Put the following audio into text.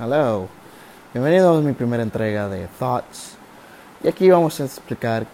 Hello. Bienvenidos a mi primera entrega de Thoughts. Y aquí vamos a explicar